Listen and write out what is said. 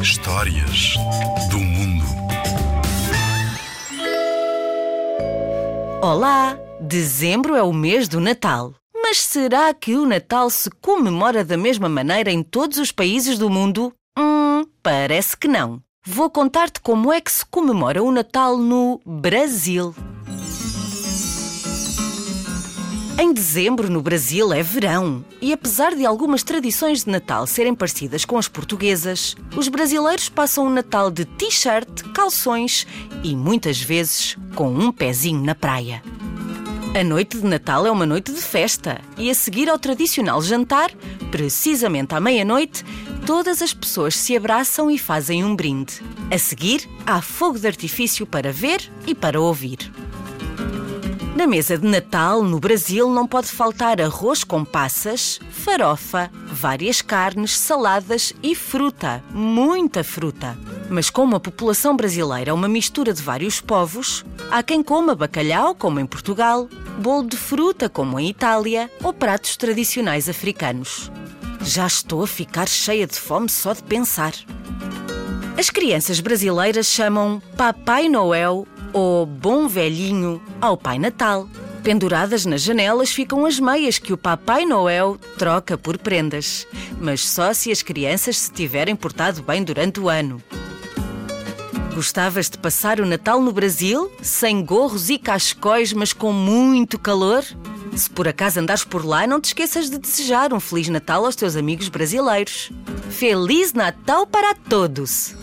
Histórias do mundo. Olá! Dezembro é o mês do Natal. Mas será que o Natal se comemora da mesma maneira em todos os países do mundo? Hum, parece que não. Vou contar-te como é que se comemora o Natal no Brasil. Em dezembro, no Brasil, é verão. E apesar de algumas tradições de Natal serem parecidas com as portuguesas, os brasileiros passam o Natal de t-shirt, calções e muitas vezes com um pezinho na praia. A noite de Natal é uma noite de festa e a seguir ao tradicional jantar, precisamente à meia-noite, todas as pessoas se abraçam e fazem um brinde. A seguir, há fogo de artifício para ver e para ouvir. Na mesa de Natal, no Brasil, não pode faltar arroz com passas, farofa, várias carnes, saladas e fruta. Muita fruta. Mas como a população brasileira é uma mistura de vários povos, há quem coma bacalhau, como em Portugal, bolo de fruta, como em Itália, ou pratos tradicionais africanos. Já estou a ficar cheia de fome só de pensar. As crianças brasileiras chamam Papai Noel ou Bom Velhinho ao Pai Natal. Penduradas nas janelas ficam as meias que o Papai Noel troca por prendas, mas só se as crianças se tiverem portado bem durante o ano. Gostavas de passar o Natal no Brasil, sem gorros e cascóis, mas com muito calor? Se por acaso andares por lá, não te esqueças de desejar um Feliz Natal aos teus amigos brasileiros. Feliz Natal para todos!